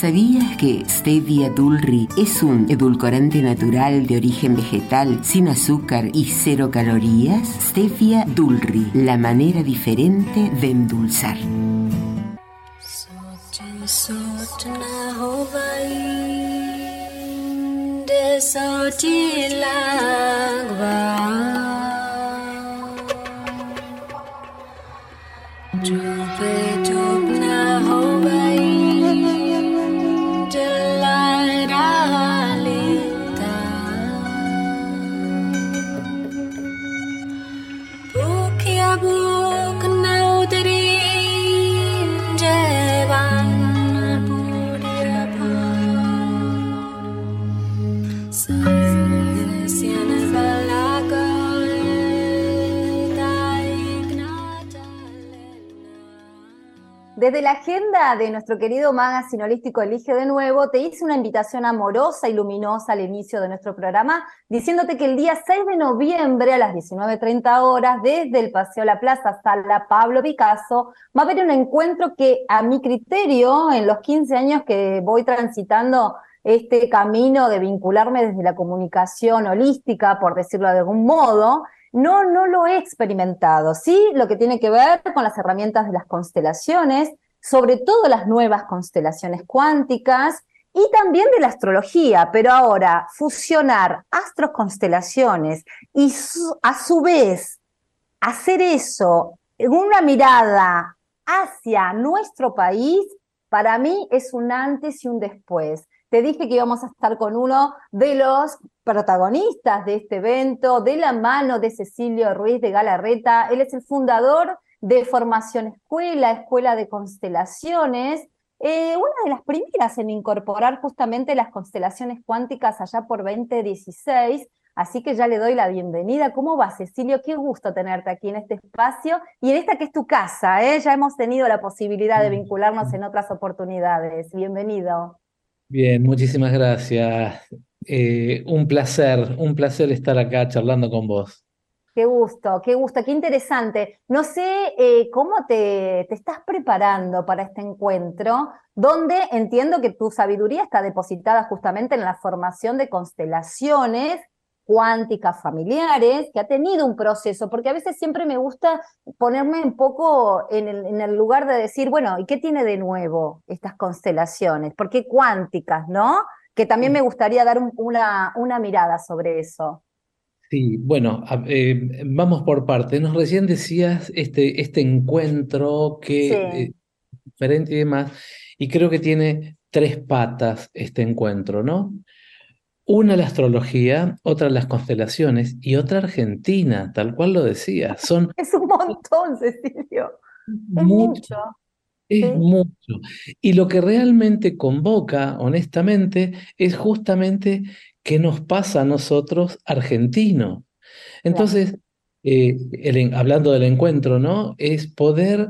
¿Sabías que Stevia Dulri es un edulcorante natural de origen vegetal sin azúcar y cero calorías? Stevia Dulri, la manera diferente de endulzar.
de so ti la gwa tu pe tu Desde la agenda de nuestro querido magazine holístico Elige de Nuevo, te hice una invitación amorosa y luminosa al inicio de nuestro programa, diciéndote que el día 6 de noviembre a las 19.30 horas, desde el Paseo La Plaza Sala Pablo Picasso, va a haber un encuentro que a mi criterio, en los 15 años que voy transitando este camino de vincularme desde la comunicación holística, por decirlo de algún modo, no, no lo he experimentado. Sí, lo que tiene que ver con las herramientas de las constelaciones, sobre todo las nuevas constelaciones cuánticas y también de la astrología, pero ahora fusionar astros constelaciones y a su vez hacer eso en una mirada hacia nuestro país, para mí es un antes y un después. Te dije que íbamos a estar con uno de los protagonistas de este evento, de la mano de Cecilio Ruiz de Galarreta. Él es el fundador de Formación Escuela, Escuela de Constelaciones, eh, una de las primeras en incorporar justamente las constelaciones cuánticas allá por 2016. Así que ya le doy la bienvenida. ¿Cómo va, Cecilio? Qué gusto tenerte aquí en este espacio y en esta que es tu casa. ¿eh? Ya hemos tenido la posibilidad de vincularnos en otras oportunidades. Bienvenido.
Bien, muchísimas gracias. Eh, un placer, un placer estar acá charlando con vos.
Qué gusto, qué gusto, qué interesante. No sé eh, cómo te, te, estás preparando para este encuentro, donde entiendo que tu sabiduría está depositada justamente en la formación de constelaciones cuánticas familiares, que ha tenido un proceso, porque a veces siempre me gusta ponerme un poco en el, lugar de decir, bueno, ¿y qué tiene de nuevo estas constelaciones? ¿Por qué cuánticas, no? Que también me gustaría dar una, una mirada sobre eso.
Sí, bueno, eh, vamos por partes. Nos recién decías este, este encuentro que eh, diferente y demás, y creo que tiene tres patas este encuentro, ¿no? Una la astrología, otra las constelaciones y otra Argentina, tal cual lo decía. Son
es un montón, Cecilio. Es mucho.
Es mucho. Y lo que realmente convoca, honestamente, es justamente qué nos pasa a nosotros argentinos. Entonces, eh, hablando del encuentro, ¿no? Es poder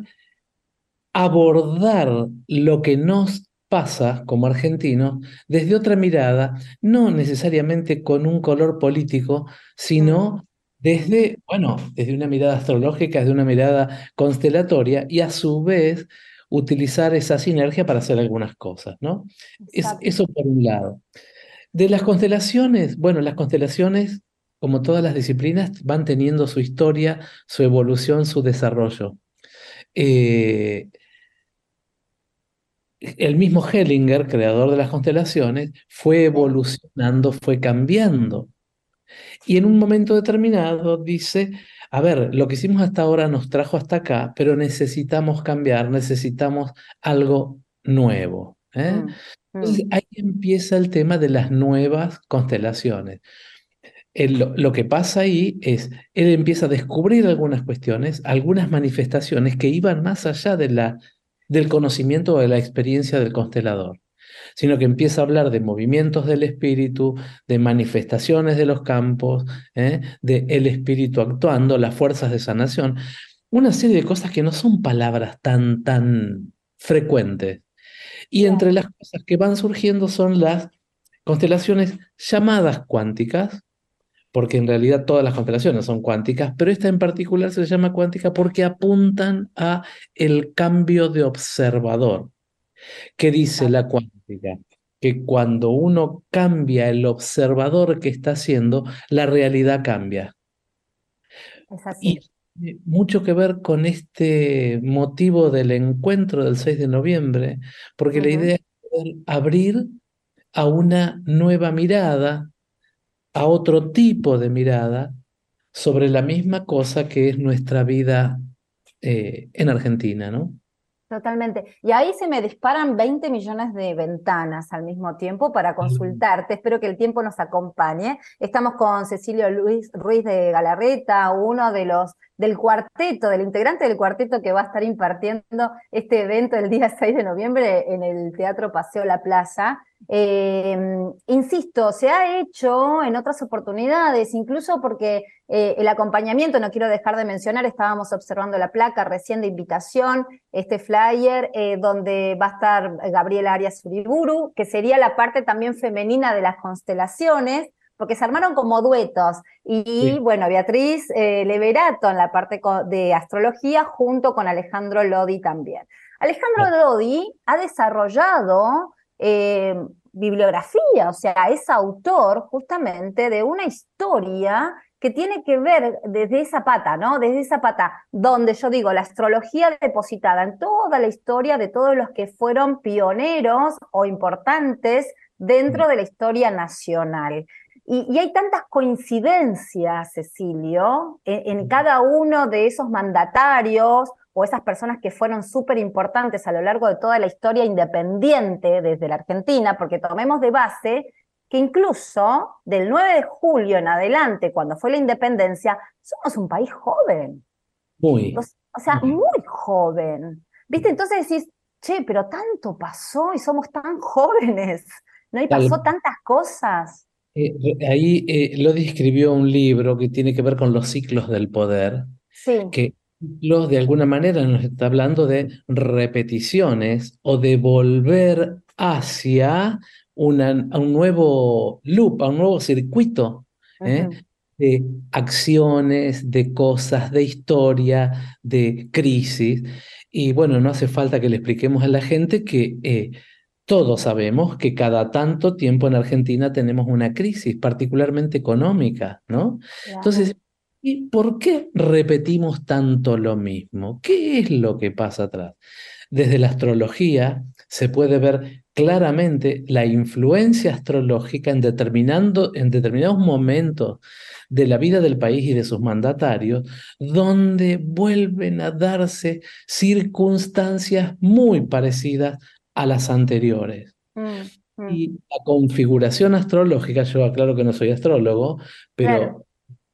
abordar lo que nos pasa como argentino desde otra mirada, no necesariamente con un color político, sino desde, bueno, desde una mirada astrológica, desde una mirada constelatoria y a su vez utilizar esa sinergia para hacer algunas cosas, ¿no? Es, eso por un lado. De las constelaciones, bueno, las constelaciones, como todas las disciplinas, van teniendo su historia, su evolución, su desarrollo. Eh, el mismo Hellinger, creador de las constelaciones, fue evolucionando, fue cambiando. Y en un momento determinado dice, a ver, lo que hicimos hasta ahora nos trajo hasta acá, pero necesitamos cambiar, necesitamos algo nuevo. ¿eh? Mm, mm. Entonces ahí empieza el tema de las nuevas constelaciones. lo que pasa ahí es, él empieza a descubrir algunas cuestiones, algunas manifestaciones que iban más allá de la, del conocimiento o de la experiencia del constelador, sino que empieza a hablar de movimientos del espíritu, de manifestaciones de los campos, ¿eh? de el espíritu actuando, las fuerzas de sanación, una serie de cosas que no son palabras tan, tan frecuentes. Y entre las cosas que van surgiendo son las constelaciones llamadas cuánticas, porque en realidad todas las constelaciones son cuánticas, pero esta en particular se llama cuántica porque apuntan a el cambio de observador. ¿Qué dice la cuántica? Que cuando uno cambia el observador que está haciendo, la realidad cambia.
Es así.
Y mucho que ver con este motivo del encuentro del 6 de noviembre, porque la idea es abrir a una nueva mirada a otro tipo de mirada sobre la misma cosa que es nuestra vida eh, en Argentina, ¿no?
Totalmente. Y ahí se me disparan 20 millones de ventanas al mismo tiempo para consultarte. Espero que el tiempo nos acompañe. Estamos con Cecilio Luis Ruiz de Galarreta, uno de los del cuarteto, del integrante del cuarteto que va a estar impartiendo este evento el día 6 de noviembre en el Teatro Paseo La Plaza. Eh, insisto, se ha hecho en otras oportunidades, incluso porque eh, el acompañamiento, no quiero dejar de mencionar, estábamos observando la placa recién de invitación, este flyer, eh, donde va a estar Gabriela Arias Uriburu, que sería la parte también femenina de las constelaciones, porque se armaron como duetos. Y bueno, Beatriz Leverato en la parte de astrología, junto con Alejandro Lodi también. Alejandro Lodi ha desarrollado eh, bibliografía, o sea, es autor justamente de una historia que tiene que ver desde esa pata, ¿no? Desde esa pata, donde yo digo, la astrología depositada en toda la historia de todos los que fueron pioneros o importantes dentro de la historia nacional. Y, hay tantas coincidencias, Cecilio, en, cada uno de esos mandatarios o esas personas que fueron súper importantes a lo largo de toda la historia independiente desde la Argentina, porque tomemos de base que incluso del 9 de julio en adelante, cuando fue la independencia, somos un país joven.
Muy.
O, sea, muy joven. ¿Viste? Entonces decís, che, pero tanto pasó y somos tan jóvenes, ¿no? Y pasó tantas cosas.
Eh, ahí eh, Lodi escribió un libro que tiene que ver con los ciclos del poder,
sí.
que de alguna manera nos está hablando de repeticiones o de volver hacia una, a un nuevo loop, a un nuevo circuito ¿eh? de acciones, de cosas, de historia, de crisis. Y bueno, no hace falta que le expliquemos a la gente que eh, todos sabemos que cada tanto tiempo en Argentina tenemos una crisis, particularmente económica, ¿no? Entonces, ¿Y por qué repetimos tanto lo mismo? ¿Qué es lo que pasa atrás? Desde la astrología se puede ver claramente la influencia astrológica en, determinando, en determinados momentos de la vida del país y de sus mandatarios, donde vuelven a darse circunstancias muy parecidas a las anteriores. Mm, mm. Y la configuración astrológica, yo aclaro que no soy astrólogo, pero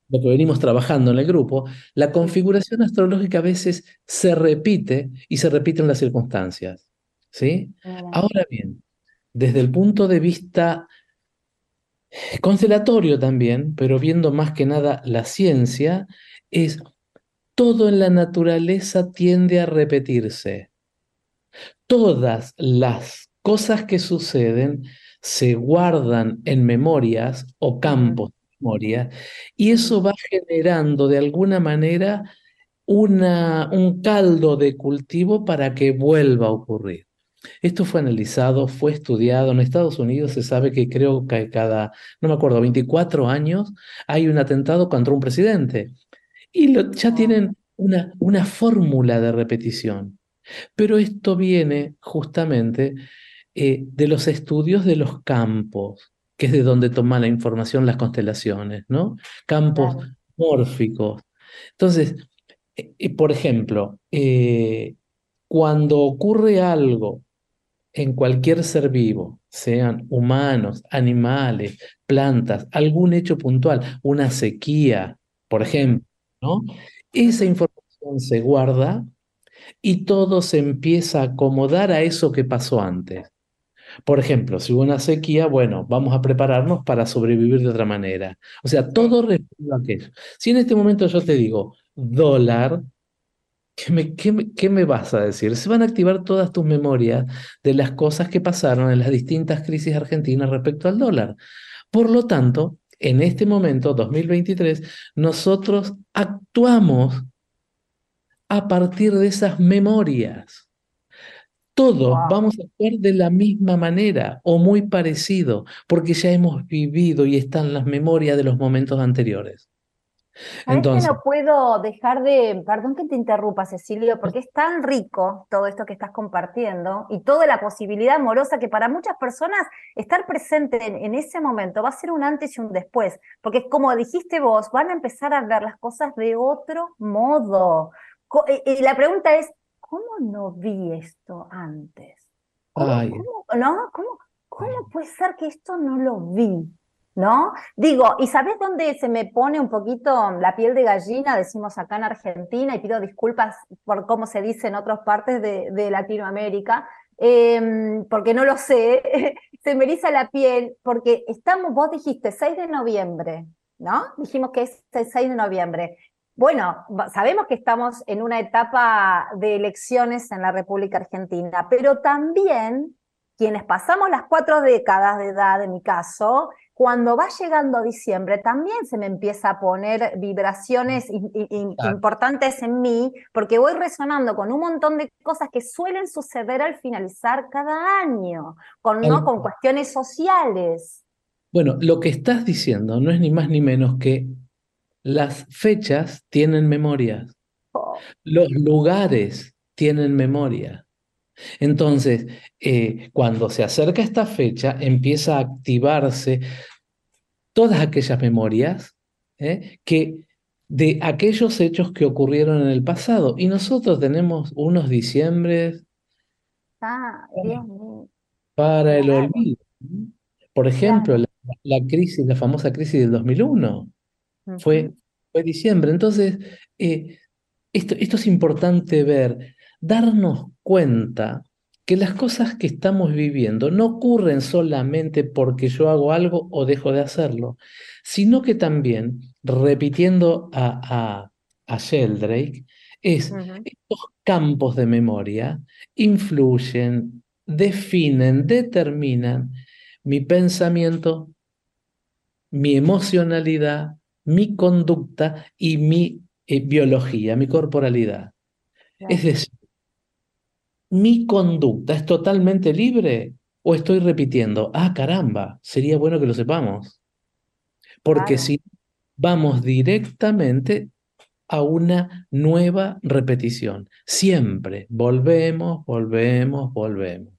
lo que venimos trabajando en el grupo, la configuración astrológica a veces se repite y se repiten las circunstancias. ¿sí? Ahora bien, desde el punto de vista constelatorio también, pero viendo más que nada la ciencia, es todo en la naturaleza tiende a repetirse. Todas las cosas que suceden se guardan en memorias o campos memoria, y eso va generando de alguna manera una, un caldo de cultivo para que vuelva a ocurrir. Esto fue analizado, fue estudiado. En Estados Unidos se sabe que creo que cada, no me acuerdo, 24 años hay un atentado contra un presidente. Y ya tienen una, una fórmula de repetición. Pero esto viene justamente eh, de los estudios de los campos que es de donde toma la información las constelaciones, ¿no? Campos mórficos. Entonces, eh, eh, por ejemplo, eh, cuando ocurre algo en cualquier ser vivo, sean humanos, animales, plantas, algún hecho puntual, una sequía, por ejemplo, ¿no? Esa información se guarda y todo se empieza a acomodar a eso que pasó antes. Por ejemplo, si hubo una sequía, bueno, vamos a prepararnos para sobrevivir de otra manera. O sea, todo responde a aquello. Si en este momento yo te digo dólar, ¿qué me, qué me vas a decir? Se van a activar todas tus memorias de las cosas que pasaron en las distintas crisis argentinas respecto al dólar. Por lo tanto, en este momento, 2023, nosotros actuamos a partir de esas memorias. Todos vamos a actuar de la misma manera o muy parecido, porque ya hemos vivido y están las memorias de los momentos anteriores.
Entonces, que no puedo dejar de, perdón que te interrumpa, Cecilio, porque es tan rico todo esto que estás compartiendo y toda la posibilidad amorosa que para muchas personas estar presente en, en, ese momento va a ser un antes y un después, porque como dijiste vos, van a empezar a ver las cosas de otro modo. Y la pregunta es, ¿cómo no vi esto antes? ¿Cómo, ¿no? ¿Cómo, ¿Cómo puede ser que esto no lo vi? ¿No? Digo, ¿y sabes dónde se me pone un poquito la piel de gallina? Decimos acá en Argentina, y pido disculpas por cómo se dice en otras partes de, Latinoamérica, em, porque no lo sé, se me eriza la piel, porque estamos, vos dijiste 6 de noviembre, ¿no? Dijimos que es el 6 de noviembre. Bueno, sabemos que estamos en una etapa de elecciones en la República Argentina, pero también quienes pasamos las cuatro décadas de edad, en mi caso, cuando va llegando diciembre también se me empieza a poner vibraciones importantes en mí, porque voy resonando con un montón de cosas que suelen suceder al finalizar cada año, con, ¿no? con cuestiones sociales.
Bueno, lo que estás diciendo no es ni más ni menos que las fechas tienen memoria. Oh. Los lugares tienen memoria. Entonces, eh, cuando se acerca esta fecha, empieza a activarse todas aquellas memorias ¿eh? que de aquellos hechos que ocurrieron en el pasado. Y nosotros tenemos unos diciembres
ah,
para el olvido. Por ejemplo, la, la, crisis, la famosa crisis del 2001 fue, fue diciembre. Entonces, eh, esto, esto es importante ver, darnos cuenta que las cosas que estamos viviendo no ocurren solamente porque yo hago algo o dejo de hacerlo, sino que también, repitiendo a, a, Sheldrake, es estos campos de memoria influyen, definen, determinan mi pensamiento, mi emocionalidad, mi conducta y mi eh, biología, mi corporalidad. Es decir, mi conducta es totalmente libre o estoy repitiendo, ah, caramba, sería bueno que lo sepamos. Porque si vamos directamente a una nueva repetición, siempre volvemos, volvemos, volvemos.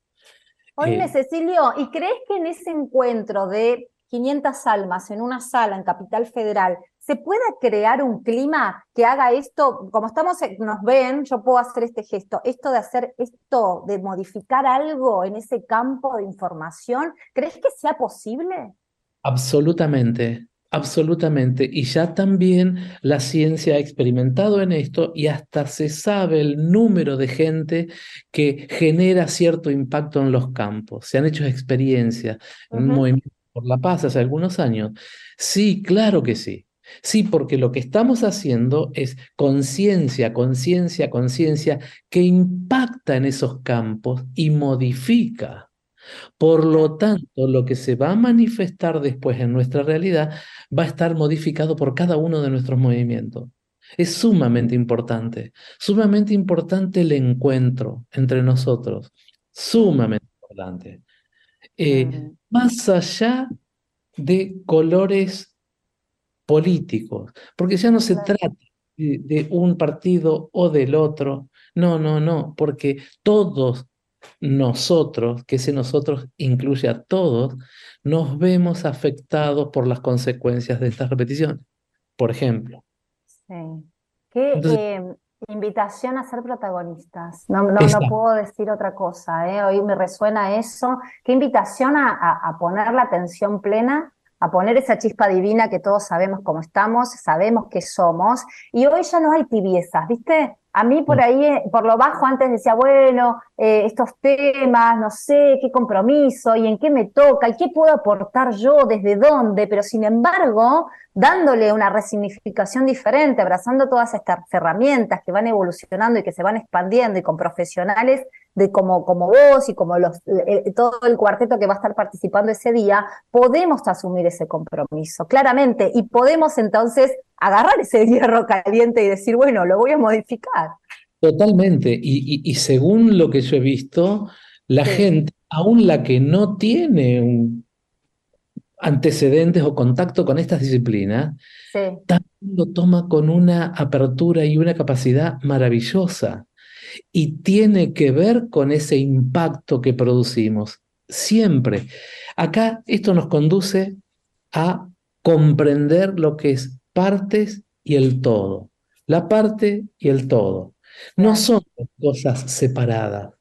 Oye, eh, Cecilio, ¿y crees que en ese encuentro de 500 almas en una sala en Capital Federal, ¿se puede crear un clima que haga esto? Como estamos, nos ven, yo puedo hacer este gesto, esto de hacer esto, de modificar algo en ese campo de información, ¿crees que sea posible?
Absolutamente, absolutamente. Y ya también la ciencia ha experimentado en esto y hasta se sabe el número de gente que genera cierto impacto en los campos. Se han hecho experiencias, en movimientos por la paz hace algunos años? Sí, claro que sí. Sí, porque lo que estamos haciendo es conciencia, conciencia, conciencia que impacta en esos campos y modifica. Por lo tanto, lo que se va a manifestar después en nuestra realidad va a estar modificado por cada uno de nuestros movimientos. Es sumamente importante, sumamente importante el encuentro entre nosotros, sumamente importante. Eh, mm. más allá de colores políticos, porque ya no se trata de, un partido o del otro, no, no, no, porque todos nosotros, que ese nosotros incluye a todos, nos vemos afectados por las consecuencias de esta repetición. Por ejemplo.
Sí. Que, Invitación a ser protagonistas. No, no, no puedo decir otra cosa. ¿eh? Hoy me resuena eso. Qué invitación a, a, poner la atención plena, a poner esa chispa divina que todos sabemos cómo estamos, sabemos que somos. Y hoy ya no hay tibiezas, ¿viste? A mí por mm. ahí, eh, por lo bajo, antes decía, bueno, eh, estos temas, no sé qué compromiso y en qué me toca y qué puedo aportar yo, desde dónde, pero sin embargo, dándole una resignificación diferente, abrazando todas estas herramientas que van evolucionando y que se van expandiendo y con profesionales de como, como vos y como los, todo el cuarteto que va a estar participando ese día, podemos asumir ese compromiso, claramente, y podemos entonces agarrar ese hierro caliente y decir, bueno, lo voy a modificar.
Totalmente, y, según lo que yo he visto, la gente, aún la que no tiene antecedentes o contacto con estas disciplinas, también lo toma con una apertura y una capacidad maravillosa y tiene que ver con ese impacto que producimos. Siempre. Acá esto nos conduce a comprender lo que es partes y el todo. La parte y el todo. No son cosas separadas.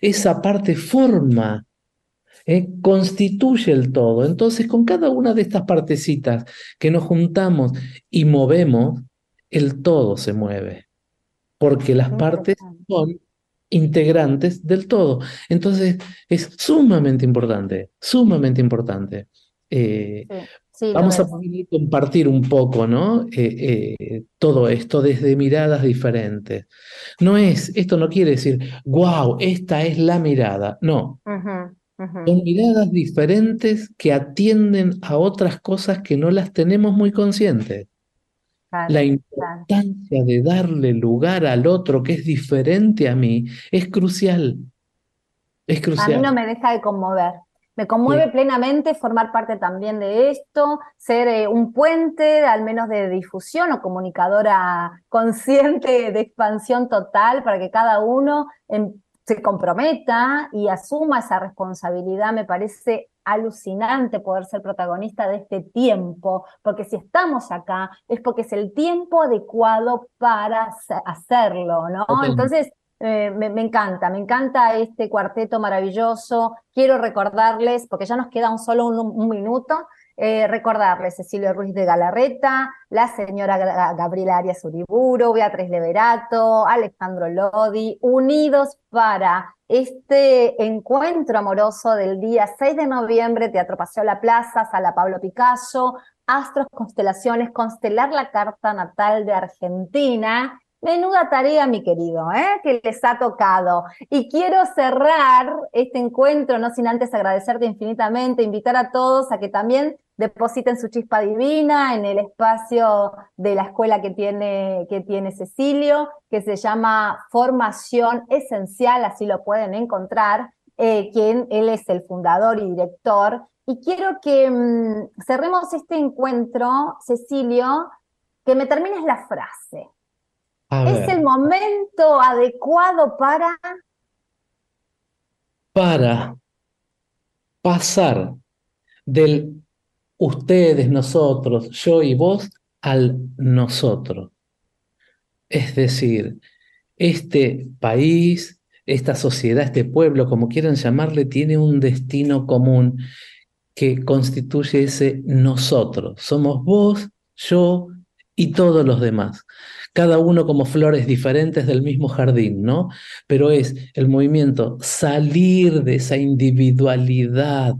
Esa parte forma, eh, constituye el todo. Entonces, con cada una de estas partecitas que nos juntamos y movemos, el todo se mueve porque las partes son integrantes del todo. Entonces, es sumamente importante, sumamente importante. Eh, vamos a compartir un poco, ¿no? Eh, eh, todo esto desde miradas diferentes. No es, esto no quiere decir, wow, esta es la mirada. No. Son miradas diferentes que atienden a otras cosas que no las tenemos muy conscientes la importancia de darle lugar al otro que es diferente a mí es crucial. Es crucial.
A mí no me deja de conmover. Me conmueve plenamente formar parte también de esto, ser eh, un puente, al menos de difusión o comunicadora consciente de expansión total para que cada uno se comprometa y asuma esa responsabilidad. Me parece alucinante poder ser protagonista de este tiempo, porque si estamos acá es porque es el tiempo adecuado para hacerlo, ¿no? Entonces, eh, me, encanta, me encanta este cuarteto maravilloso. Quiero recordarles, porque ya nos queda un solo un minuto, eh, recordarles Cecilio Ruiz de Galarreta, la señora Gabriela Arias Uriburo, Beatriz Leverato, Alejandro Lodi, unidos para este encuentro amoroso del día 6 de noviembre, Teatro Paseo La Plaza, Sala Pablo Picasso, Astros, Constelaciones, constelar la carta natal de Argentina. Menuda tarea, mi querido, ¿eh? que les ha tocado. Y quiero cerrar este encuentro, no sin antes agradecerte infinitamente, invitar a todos a que también depositen su chispa divina en el espacio de la escuela que tiene, que tiene Cecilio, que se llama Formación Esencial, así lo pueden encontrar, eh, quien él es el fundador y director. Y quiero que mm, cerremos este encuentro, Cecilio, que me termines la frase. ¿Es el momento adecuado para...
Para pasar del ustedes, nosotros, yo y vos, al nosotros. Es decir, este país, esta sociedad, este pueblo, como quieran llamarle, tiene un destino común que constituye ese nosotros. Somos vos, yo y todos los demás. Cada uno como flores diferentes del mismo jardín, ¿no? Pero es el movimiento salir de esa individualidad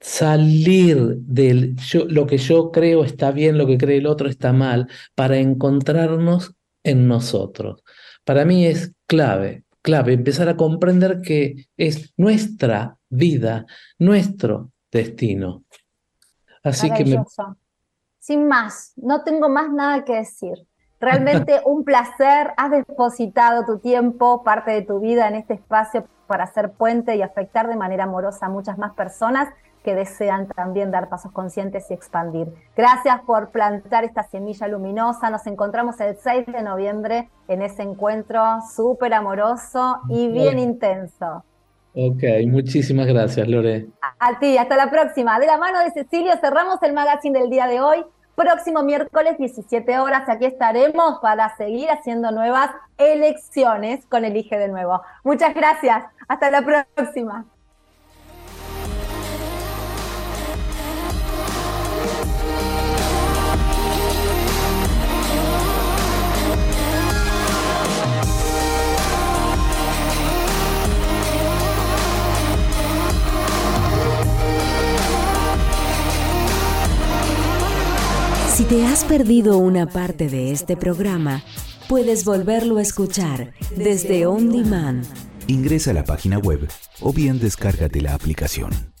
salir de lo que yo creo está bien, lo que cree el otro está mal, para encontrarnos en nosotros. Para mí es clave, clave empezar a comprender que es nuestra vida, nuestro destino. Así que me...
Sin más, no tengo más nada que decir. Realmente un placer, has depositado tu tiempo, parte de tu vida en este espacio para hacer puente y afectar de manera amorosa a muchas más personas que desean también dar pasos conscientes y expandir. Gracias por plantar esta semilla luminosa. Nos encontramos el 6 de noviembre en ese encuentro súper amoroso y bien intenso.
Ok, muchísimas gracias, Lore.
A, ti, hasta la próxima. De la mano de Cecilio cerramos el magazine del día de hoy. Próximo miércoles 17 horas aquí estaremos para seguir haciendo nuevas elecciones con Elige de nuevo. Muchas gracias. Hasta la próxima.
Si te has perdido una parte de este programa, puedes volverlo a escuchar desde On Demand.
Ingresa a la página web o bien descárgate la aplicación.